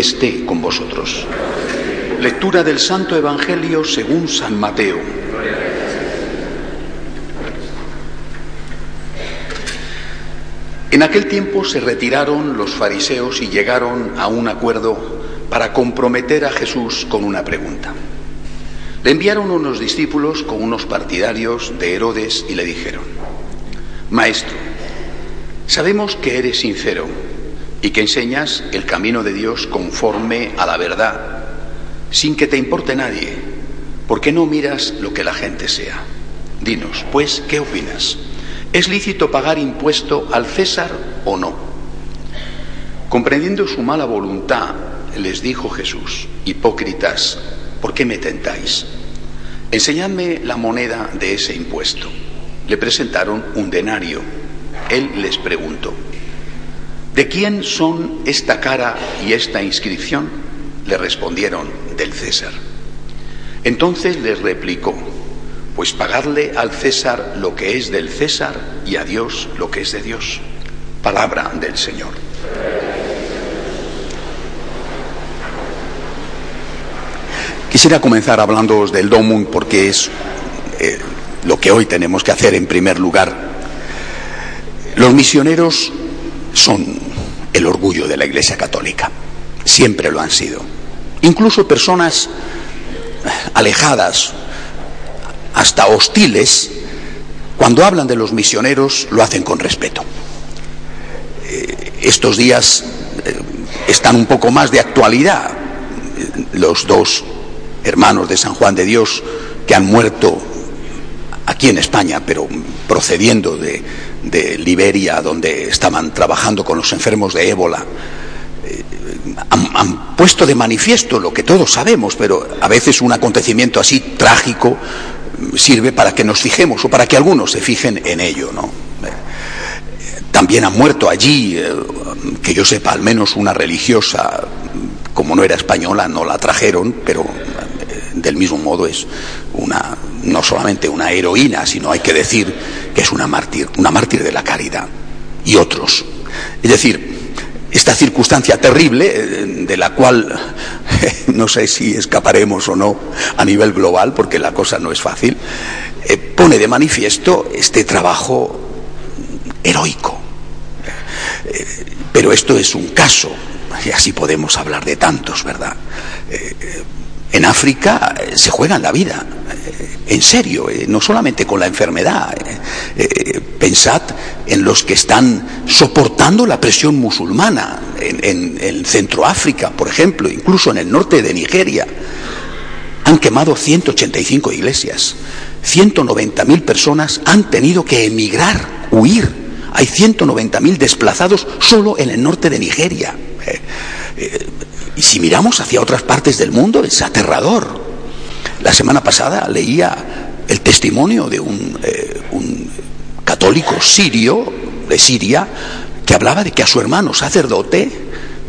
Esté con vosotros. Lectura del Santo Evangelio según San Mateo. En aquel tiempo se retiraron los fariseos y llegaron a un acuerdo para comprometer a Jesús con una pregunta. Le enviaron unos discípulos con unos partidarios de Herodes y le dijeron, Maestro, sabemos que eres sincero y que enseñas el camino de Dios conforme a la verdad, sin que te importe nadie, ¿por qué no miras lo que la gente sea? Dinos, pues, ¿qué opinas? ¿Es lícito pagar impuesto al César o no? Comprendiendo su mala voluntad, les dijo Jesús, hipócritas, ¿por qué me tentáis? Enseñadme la moneda de ese impuesto. Le presentaron un denario. Él les preguntó, ¿de quién son esta cara y esta inscripción? Le respondieron, del César. Entonces les replicó, pues pagarle al César lo que es del César y a Dios lo que es de Dios. Palabra del Señor. Quisiera comenzar hablándoos del Domum porque es eh, lo que hoy tenemos que hacer en primer lugar. Los misioneros son el orgullo de la Iglesia Católica, siempre lo han sido. Incluso personas alejadas, hasta hostiles, cuando hablan de los misioneros lo hacen con respeto. Eh, estos días eh, están un poco más de actualidad. Los dos hermanos de San Juan de Dios que han muerto aquí en España, pero procediendo de, Liberia, donde estaban trabajando con los enfermos de ébola, eh, han, puesto de manifiesto lo que todos sabemos, pero a veces un acontecimiento así trágico sirve para que nos fijemos o para que algunos se fijen en ello, ¿no? También ha muerto allí, eh, que yo sepa, al menos una religiosa, como no era española, no la trajeron, pero del mismo modo es una, no solamente una heroína, sino hay que decir que es una mártir, una mártir de la caridad. Y otros. Es decir, esta circunstancia terrible, eh, de la cual no sé si escaparemos o no a nivel global, porque la cosa no es fácil, eh, pone de manifiesto este trabajo heroico. Eh, pero esto es un caso, y así podemos hablar de tantos, ¿verdad? En África eh, se juegan la vida, eh, en serio, eh, no solamente con la enfermedad. Pensad en los que están soportando la presión musulmana en, en, Centro África, por ejemplo, incluso en el norte de Nigeria. Han quemado 185 iglesias. 190.000 personas han tenido que emigrar, huir. Hay 190.000 desplazados solo en el norte de Nigeria. Y si miramos hacia otras partes del mundo es aterrador. La semana pasada leía el testimonio de un, eh, un católico sirio, de Siria, que hablaba de que a su hermano sacerdote,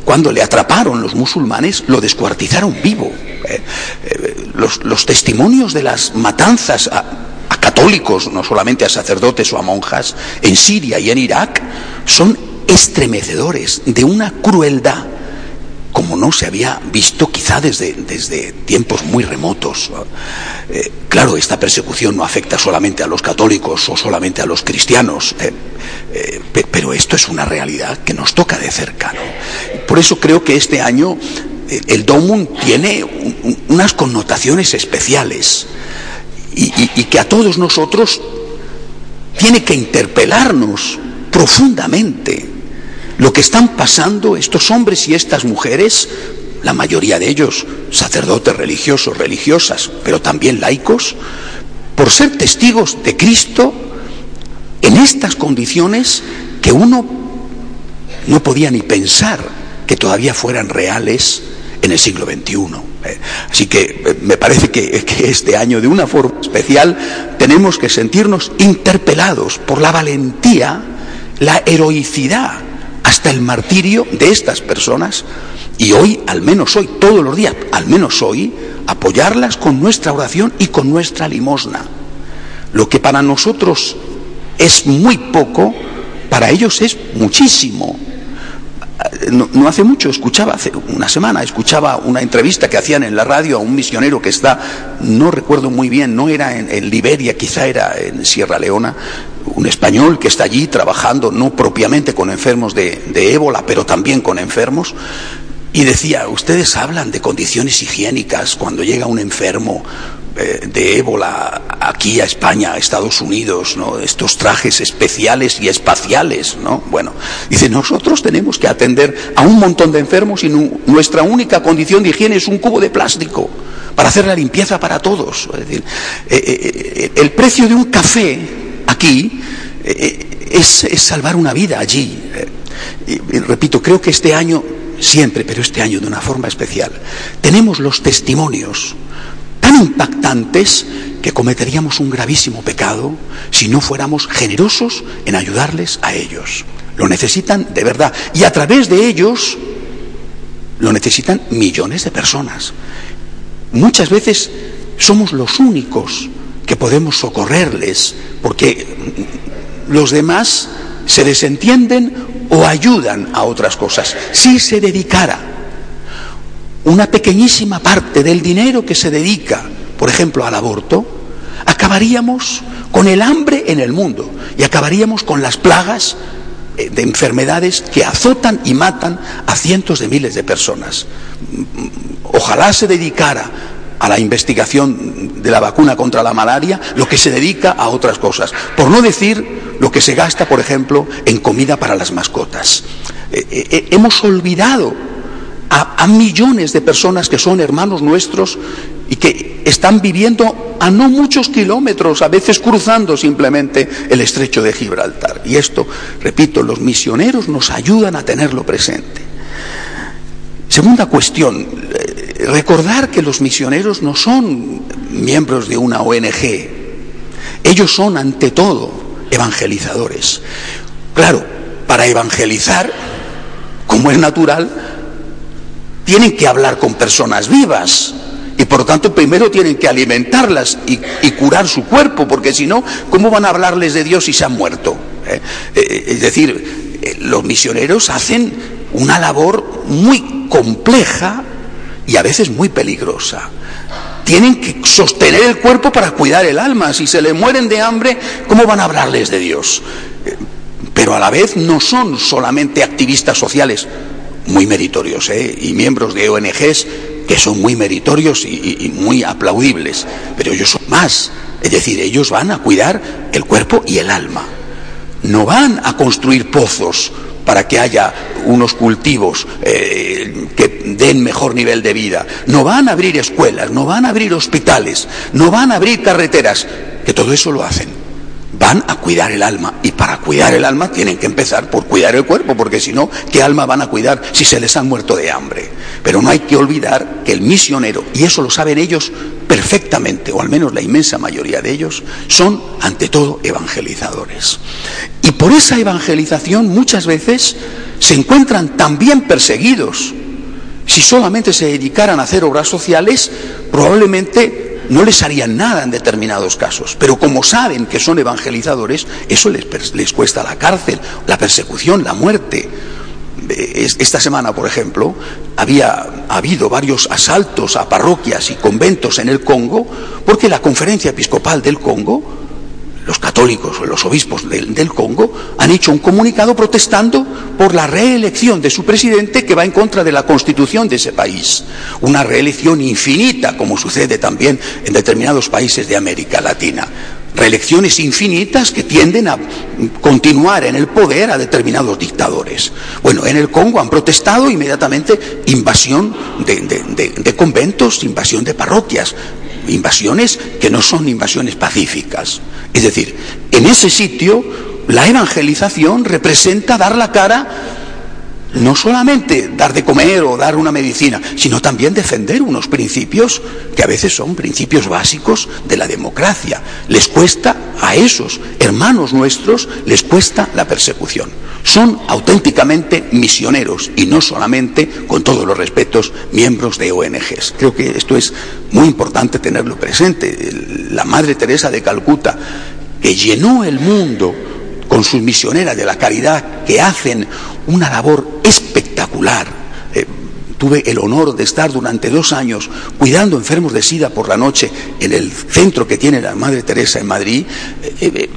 cuando le atraparon los musulmanes, lo descuartizaron vivo. Eh, eh, los, testimonios de las matanzas a, católicos, no solamente a sacerdotes o a monjas, en Siria y en Irak, son estremecedores de una crueldad como no se había visto quizá desde, desde tiempos muy remotos. Eh, claro, esta persecución no afecta solamente a los católicos o solamente a los cristianos, eh, eh, pero esto es una realidad que nos toca de cerca. Por eso creo que este año el Domum tiene unas connotaciones especiales y que a todos nosotros tiene que interpelarnos profundamente lo que están pasando estos hombres y estas mujeres, la mayoría de ellos sacerdotes religiosos, religiosas, pero también laicos, por ser testigos de Cristo en estas condiciones que uno no podía ni pensar que todavía fueran reales en el siglo XXI. Eh, así que eh, me parece que, que, este año, de una forma especial, tenemos que sentirnos interpelados por la valentía, la heroicidad hasta el martirio de estas personas y hoy, al menos hoy, todos los días, al menos hoy, apoyarlas con nuestra oración y con nuestra limosna. Lo que para nosotros es muy poco, para ellos es muchísimo. no, no, hace mucho escuchaba, hace una semana, escuchaba una entrevista que hacían en la radio a un misionero que está, no recuerdo muy bien, no era en Liberia, quizá era en Sierra Leona, un español que está allí trabajando no propiamente con enfermos de, de ébola, pero también con enfermos, y decía, ustedes hablan de condiciones higiénicas cuando llega un enfermo eh, de ébola aquí a España, a Estados Unidos, ¿no? estos trajes especiales y espaciales, ¿no? Bueno, dice, nosotros tenemos que atender a un montón de enfermos y nu nuestra única condición de higiene es un cubo de plástico para hacer la limpieza para todos. Es decir, eh, eh, el precio de un café aquí es, es, salvar una vida allí. Y, repito, creo que este año siempre, pero este año de una forma especial, tenemos los testimonios tan impactantes que cometeríamos un gravísimo pecado si no fuéramos generosos en ayudarles a ellos. Lo necesitan de verdad. Y a través de ellos lo necesitan millones de personas. Muchas veces somos los únicos que podemos socorrerles porque los demás se desentienden o ayudan a otras cosas. Si se dedicara una pequeñísima parte del dinero que se dedica, por ejemplo, al aborto, acabaríamos con el hambre en el mundo y acabaríamos con las plagas eh, de enfermedades que azotan y matan a cientos de miles de personas. Ojalá se dedicara a la investigación de la vacuna contra la malaria lo que se dedica a otras cosas. Por no decir lo que se gasta, por ejemplo, en comida para las mascotas. Eh, eh, hemos olvidado a, millones de personas que son hermanos nuestros y que están viviendo a no muchos kilómetros, a veces cruzando simplemente el estrecho de Gibraltar. Y esto, repito, los misioneros nos ayudan a tenerlo presente. Segunda cuestión, recordar que los misioneros no son miembros de una ONG, ellos son ante todo evangelizadores. Claro, para evangelizar, como es natural, tienen que hablar con personas vivas y por lo tanto primero tienen que alimentarlas y, curar su cuerpo, porque si no, ¿cómo van a hablarles de Dios si se han muerto? ¿Eh? Eh, es decir, eh, los misioneros hacen una labor muy compleja y a veces muy peligrosa. Tienen que sostener el cuerpo para cuidar el alma. Si se le mueren de hambre, ¿cómo van a hablarles de Dios? Pero a la vez no son solamente activistas sociales, muy meritorios, ¿eh? y miembros de ONGs que son muy meritorios y, y, muy aplaudibles, pero ellos son más. Es decir, ellos van a cuidar el cuerpo y el alma. No van a construir pozos para que haya unos cultivos eh, que den mejor nivel de vida. No van a abrir escuelas, no van a abrir hospitales, no van a abrir carreteras, que todo eso lo hacen. Van a cuidar el alma y para cuidar el alma tienen que empezar por cuidar el cuerpo, porque si no, ¿qué alma van a cuidar si se les han muerto de hambre? Pero no hay que olvidar que el misionero, y eso lo saben ellos perfectamente, o al menos la inmensa mayoría de ellos, son ante todo evangelizadores. Y por esa evangelización muchas veces se encuentran también perseguidos. Si solamente se dedicaran a hacer obras sociales, probablemente no les harían nada en determinados casos. Pero como saben que son evangelizadores, eso les, les cuesta la cárcel, la persecución, la muerte. Esta semana, por ejemplo, había habido varios asaltos a parroquias y conventos en el Congo porque la conferencia episcopal del Congo los católicos o los obispos del, del, Congo han hecho un comunicado protestando por la reelección de su presidente que va en contra de la constitución de ese país. Una reelección infinita, como sucede también en determinados países de América Latina. Reelecciones infinitas que tienden a continuar en el poder a determinados dictadores. Bueno, en el Congo han protestado inmediatamente invasión de, conventos, invasión de parroquias, invasiones que no son invasiones pacíficas. Es decir, en ese sitio la evangelización representa dar la cara, no solamente dar de comer o dar una medicina, sino también defender unos principios que a veces son principios básicos de la democracia. Les cuesta a esos hermanos nuestros, les cuesta la persecución. Son auténticamente misioneros y no solamente, con todos los respetos, miembros de ONGs. Creo que esto es muy importante tenerlo presente. La Madre Teresa de Calcuta, que llenó el mundo con sus misioneras de la caridad que hacen una labor espectacular. Eh, tuve el honor de estar durante dos años cuidando enfermos de SIDA por la noche en el centro que tiene la Madre Teresa en Madrid. Eh, eh,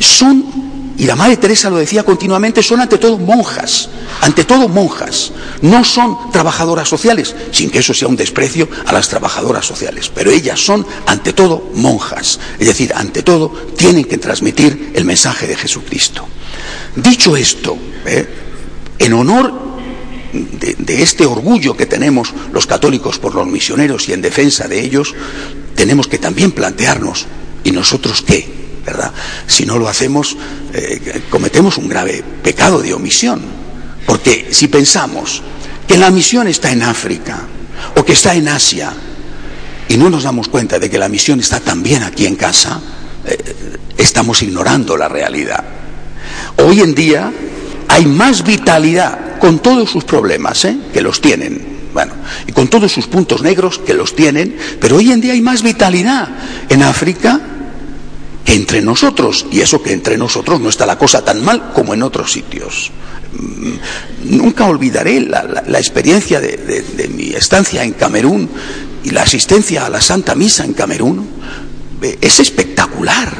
son y la Madre Teresa lo decía continuamente, son ante todo monjas, ante todo monjas, no son trabajadoras sociales, sin que eso sea un desprecio a las trabajadoras sociales, pero ellas son ante todo monjas, es decir, ante todo tienen que transmitir el mensaje de Jesucristo. Dicho esto, ¿eh? en honor de, de, este orgullo que tenemos los católicos por los misioneros y en defensa de ellos, tenemos que también plantearnos, ¿y nosotros qué? ¿Verdad? Si no lo hacemos, eh, cometemos un grave pecado de omisión. Porque si pensamos que la misión está en África o que está en Asia y no nos damos cuenta de que la misión está también aquí en casa, eh, estamos ignorando la realidad. Hoy en día hay más vitalidad con todos sus problemas, ¿eh? que los tienen, bueno, y con todos sus puntos negros que los tienen, pero hoy en día hay más vitalidad en África entre nosotros, y eso que entre nosotros no está la cosa tan mal como en otros sitios. Mm, nunca olvidaré la, experiencia de, mi estancia en Camerún y la asistencia a la Santa Misa en Camerún. Es espectacular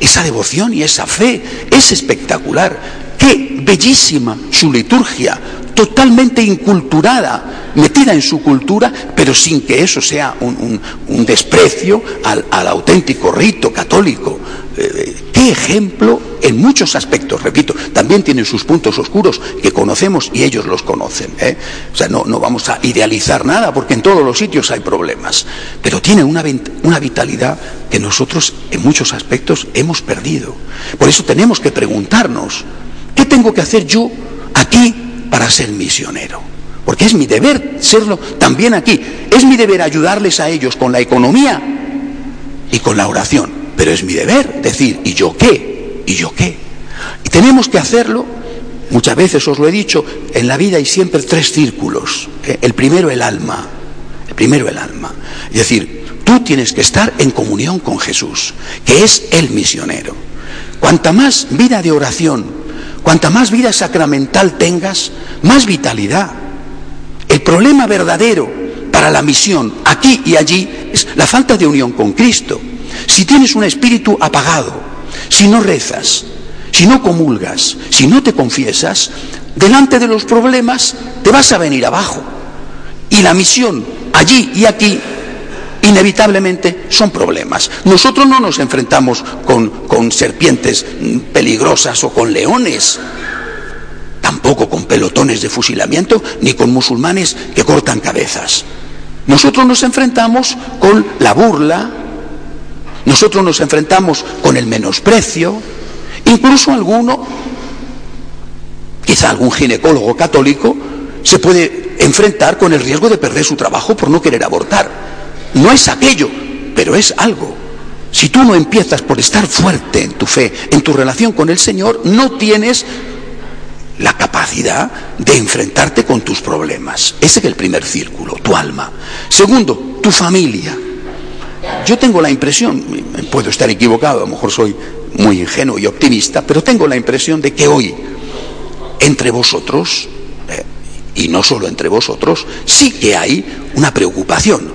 esa devoción y esa fe, es espectacular. Qué bellísima su liturgia, totalmente inculturada, metida en su cultura, pero sin que eso sea un, desprecio al, auténtico rito católico. Ejemplo en muchos aspectos, repito, también tienen sus puntos oscuros que conocemos y ellos los conocen. ¿eh? O sea, no, no, vamos a idealizar nada porque en todos los sitios hay problemas, pero tiene una, una vitalidad que nosotros en muchos aspectos hemos perdido. Por eso tenemos que preguntarnos, ¿qué tengo que hacer yo aquí para ser misionero. Porque es mi deber serlo también aquí. Es mi deber ayudarles a ellos con la economía y con la oración. Pero es mi deber decir, ¿y yo qué? ¿Y yo qué? Y tenemos que hacerlo, muchas veces os lo he dicho, en la vida hay siempre tres círculos. El primero el alma. El primero el alma. Es decir, tú tienes que estar en comunión con Jesús, que es el misionero. Cuanta más vida de oración, Cuanta más vida sacramental tengas, más vitalidad. El problema verdadero para la misión aquí y allí es la falta de unión con Cristo. Si tienes un espíritu apagado, si no rezas, si no comulgas, si no te confiesas, delante de los problemas te vas a venir abajo. Y la misión allí y aquí inevitablemente son problemas. Nosotros no nos enfrentamos con, con, serpientes peligrosas o con leones, tampoco con pelotones de fusilamiento, ni con musulmanes que cortan cabezas. Nosotros nos enfrentamos con la burla, nosotros nos enfrentamos con el menosprecio, incluso alguno, quizá algún ginecólogo católico, se puede enfrentar con el riesgo de perder su trabajo por no querer abortar. No es aquello, pero es algo. Si tú no empiezas por estar fuerte en tu fe, en tu relación con el Señor, no tienes la capacidad de enfrentarte con tus problemas. Ese es el primer círculo, tu alma. Segundo, tu familia. Yo tengo la impresión, puedo estar equivocado, a lo mejor soy muy ingenuo y optimista, pero tengo la impresión de que hoy, entre vosotros, eh, y no solo entre vosotros, sí que hay una preocupación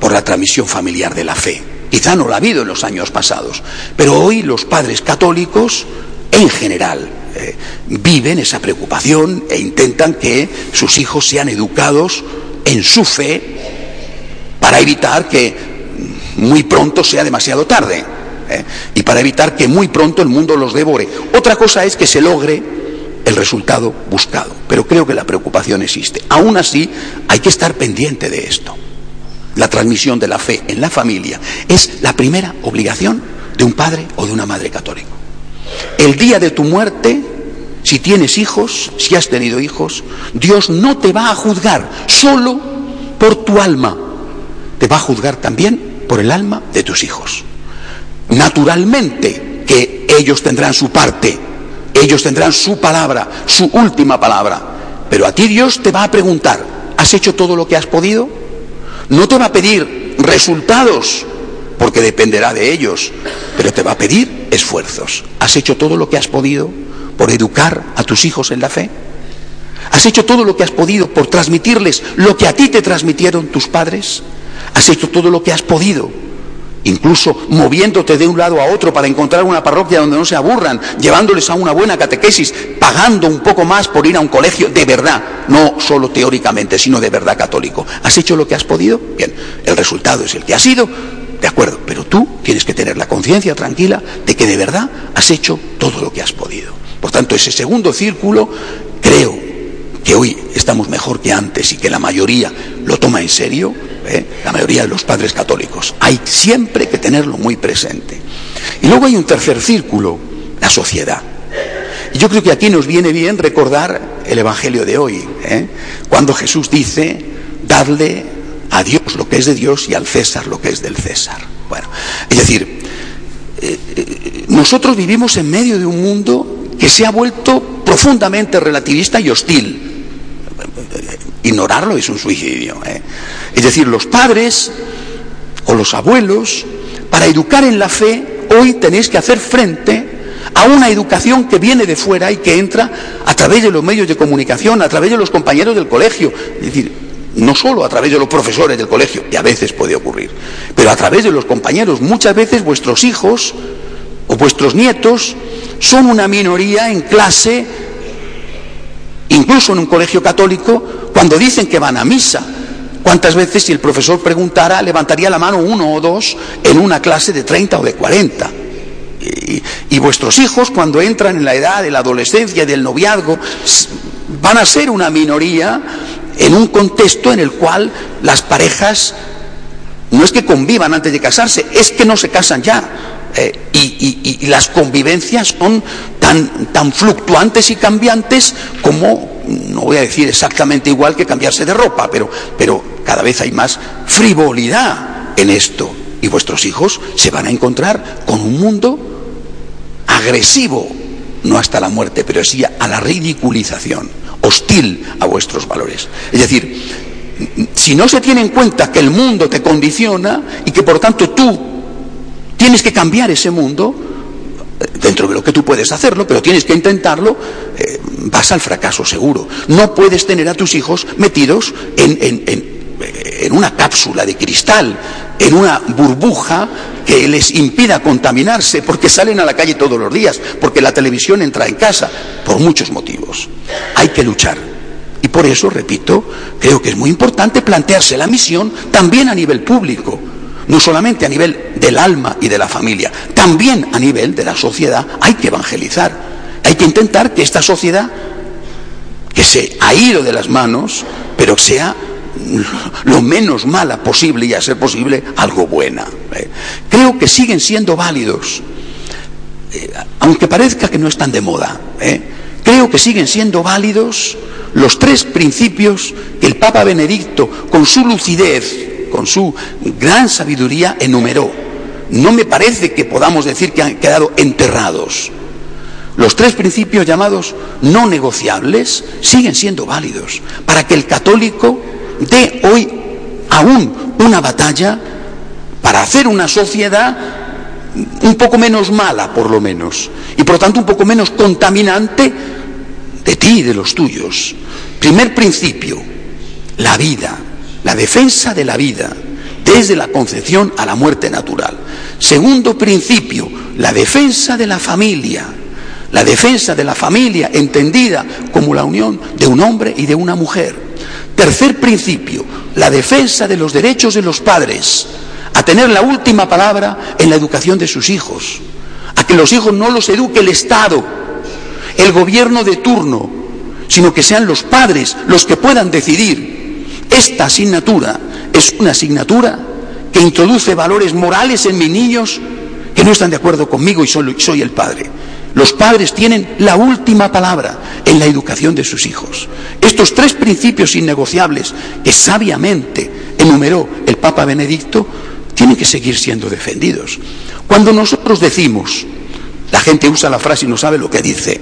por la transmisión familiar de la fe. Quizá no la ha habido en los años pasados, pero hoy los padres católicos, en general, eh, viven esa preocupación e intentan que sus hijos sean educados en su fe para evitar que muy pronto sea demasiado tarde eh, y para evitar que muy pronto el mundo los devore. Otra cosa es que se logre el resultado buscado, pero creo que la preocupación existe. Aún así, hay que estar pendiente de esto la transmisión de la fe en la familia es la primera obligación de un padre o de una madre católico. El día de tu muerte, si tienes hijos, si has tenido hijos, Dios no te va a juzgar solo por tu alma, te va a juzgar también por el alma de tus hijos. Naturalmente que ellos tendrán su parte, ellos tendrán su palabra, su última palabra, pero a ti Dios te va a preguntar, ¿has hecho todo lo que has podido? No te va a pedir resultados, porque dependerá de ellos, pero te va a pedir esfuerzos. ¿Has hecho todo lo que has podido por educar a tus hijos en la fe? ¿Has hecho todo lo que has podido por transmitirles lo que a ti te transmitieron tus padres? ¿Has hecho todo lo que has podido incluso moviéndote de un lado a otro para encontrar una parroquia donde no se aburran, llevándoles a una buena catequesis, pagando un poco más por ir a un colegio de verdad, no solo teóricamente, sino de verdad católico. ¿Has hecho lo que has podido? Bien, el resultado es el que ha sido, de acuerdo, pero tú tienes que tener la conciencia tranquila de que de verdad has hecho todo lo que has podido. Por tanto, ese segundo círculo creo que hoy estamos mejor que antes y que la mayoría lo toma en serio, ¿eh? la mayoría de los padres católicos. Hay siempre que tenerlo muy presente. Y luego hay un tercer círculo, la sociedad. Y yo creo que aquí nos viene bien recordar el Evangelio de hoy, ¿eh? cuando Jesús dice, dadle a Dios lo que es de Dios y al César lo que es del César. Bueno, es decir, eh, nosotros vivimos en medio de un mundo que se ha vuelto profundamente relativista y hostil ignorarlo es un suicidio. ¿eh? Es decir, los padres o los abuelos, para educar en la fe, hoy tenéis que hacer frente a una educación que viene de fuera y que entra a través de los medios de comunicación, a través de los compañeros del colegio. Es decir, no solo a través de los profesores del colegio, que a veces puede ocurrir, pero a través de los compañeros. Muchas veces vuestros hijos o vuestros nietos son una minoría en clase incluso en un colegio católico, cuando dicen que van a misa. ¿Cuántas veces si el profesor preguntara, levantaría la mano uno o dos en una clase de 30 o de 40? Y, vuestros hijos, cuando entran en la edad de la adolescencia y del noviazgo, van a ser una minoría en un contexto en el cual las parejas no es que convivan antes de casarse, es que no se casan ya. Eh, y, las convivencias son tan, fluctuantes y cambiantes como, no voy a decir exactamente igual que cambiarse de ropa, pero, pero cada vez hay más frivolidad en esto. Y vuestros hijos se van a encontrar con un mundo agresivo, no hasta la muerte, pero sí a la ridiculización, hostil a vuestros valores. Es decir, si no se tiene en cuenta que el mundo te condiciona y que por tanto tú Tienes que cambiar ese mundo dentro de lo que tú puedes hacerlo, pero tienes que intentarlo, eh, vas al fracaso seguro. No puedes tener a tus hijos metidos en, en, una cápsula de cristal, en una burbuja que les impida contaminarse, porque salen a la calle todos los días, porque la televisión entra en casa, por muchos motivos. Hay que luchar. Y por eso, repito, creo que es muy importante plantearse la misión también a nivel público no solamente a nivel del alma y de la familia, también a nivel de la sociedad hay que evangelizar. Hay que intentar que esta sociedad, que se ha ido de las manos, pero sea lo menos mala posible y a ser posible algo buena. ¿eh? Creo que siguen siendo válidos, eh, aunque parezca que no están de moda. ¿eh? Creo que siguen siendo válidos los tres principios que el Papa Benedicto, con su lucidez, con su gran sabiduría, enumeró. No me parece que podamos decir que han quedado enterrados. Los tres principios llamados no negociables siguen siendo válidos para que el católico dé hoy aún una batalla para hacer una sociedad un poco menos mala, por lo menos, y por lo tanto un poco menos contaminante de ti y de los tuyos. Primer principio, la vida la defensa de la vida desde la concepción a la muerte natural. Segundo principio, la defensa de la familia. La defensa de la familia entendida como la unión de un hombre y de una mujer. Tercer principio, la defensa de los derechos de los padres a tener la última palabra en la educación de sus hijos, a que los hijos no los eduque el Estado, el gobierno de turno, sino que sean los padres los que puedan decidir esta asignatura es una asignatura que introduce valores morales en mis niños que no están de acuerdo conmigo y soy, soy el padre. Los padres tienen la última palabra en la educación de sus hijos. Estos tres principios innegociables que sabiamente enumeró el Papa Benedicto tienen que seguir siendo defendidos. Cuando nosotros decimos, la gente usa la frase y no sabe lo que dice,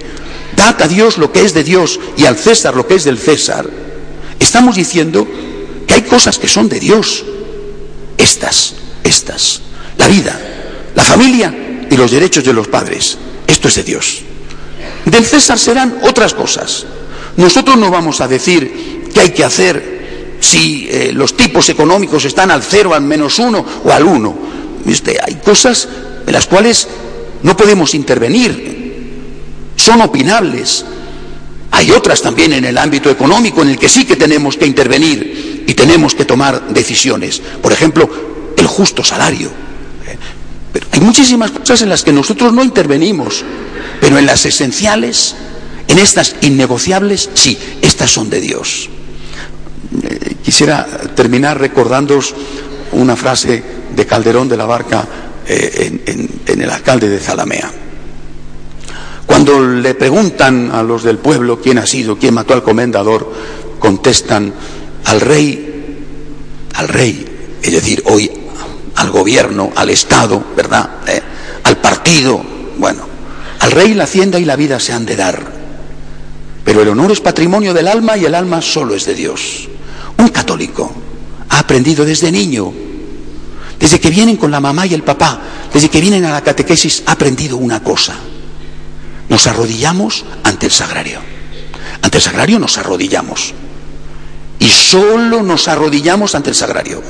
dad a Dios lo que es de Dios y al César lo que es del César, Estamos diciendo que hay cosas que son de Dios. Estas, estas. La vida, la familia y los derechos de los padres. Esto es de Dios. Del César serán otras cosas. Nosotros no vamos a decir qué hay que hacer si eh, los tipos económicos están al cero, al menos uno o al uno. hay cosas en las cuales no podemos intervenir, son opinables. Hay otras también en el ámbito económico en el que sí que tenemos que intervenir y tenemos que tomar decisiones. Por ejemplo, el justo salario. Pero hay muchísimas cosas en las que nosotros no intervenimos, pero en las esenciales, en estas innegociables, sí, estas son de Dios. Eh, quisiera terminar recordándoos una frase de Calderón de la Barca eh, en, el alcalde de Zalamea. Cuando le preguntan a los del pueblo quién ha sido, quién mató al comendador, contestan al rey, al rey, es decir, hoy al gobierno, al Estado, ¿verdad? Eh, al partido, bueno, al rey la hacienda y la vida se han de dar. Pero el honor es patrimonio del alma y el alma solo es de Dios. Un católico ha aprendido desde niño desde que vienen con la mamá y el papá, desde que vienen a la catequesis, ha aprendido una cosa. Nos arrodillamos ante el sagrario. Ante el sagrario nos arrodillamos. Y solo nos arrodillamos ante el sagrario.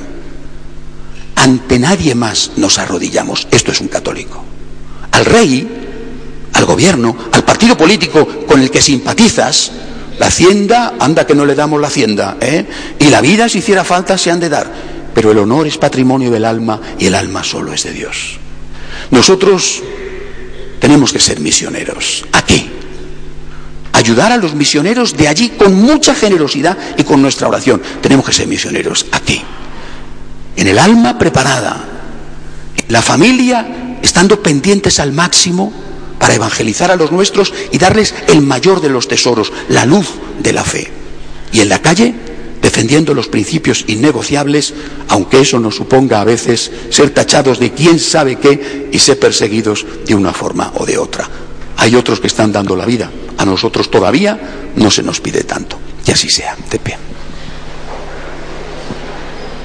Ante nadie más nos arrodillamos. Esto es un católico. Al rey, al gobierno, al partido político con el que simpatizas, la hacienda, anda que no le damos la hacienda, ¿eh? y la vida, si hiciera falta, se han de dar pero el honor es patrimonio del alma y el alma solo es de Dios. Nosotros tenemos que ser misioneros. ¿A qué? Ayudar a los misioneros de allí con mucha generosidad y con nuestra oración. Tenemos que ser misioneros. ¿A qué? En el alma preparada, la familia estando pendientes al máximo para evangelizar a los nuestros y darles el mayor de los tesoros, la luz de la fe. Y en la calle defendiendo los principios innegociables, aunque eso nos suponga a veces ser tachados de quién sabe qué y ser perseguidos de una forma o de otra. Hay otros que están dando la vida, a nosotros todavía no se nos pide tanto. Y así sea, de pie.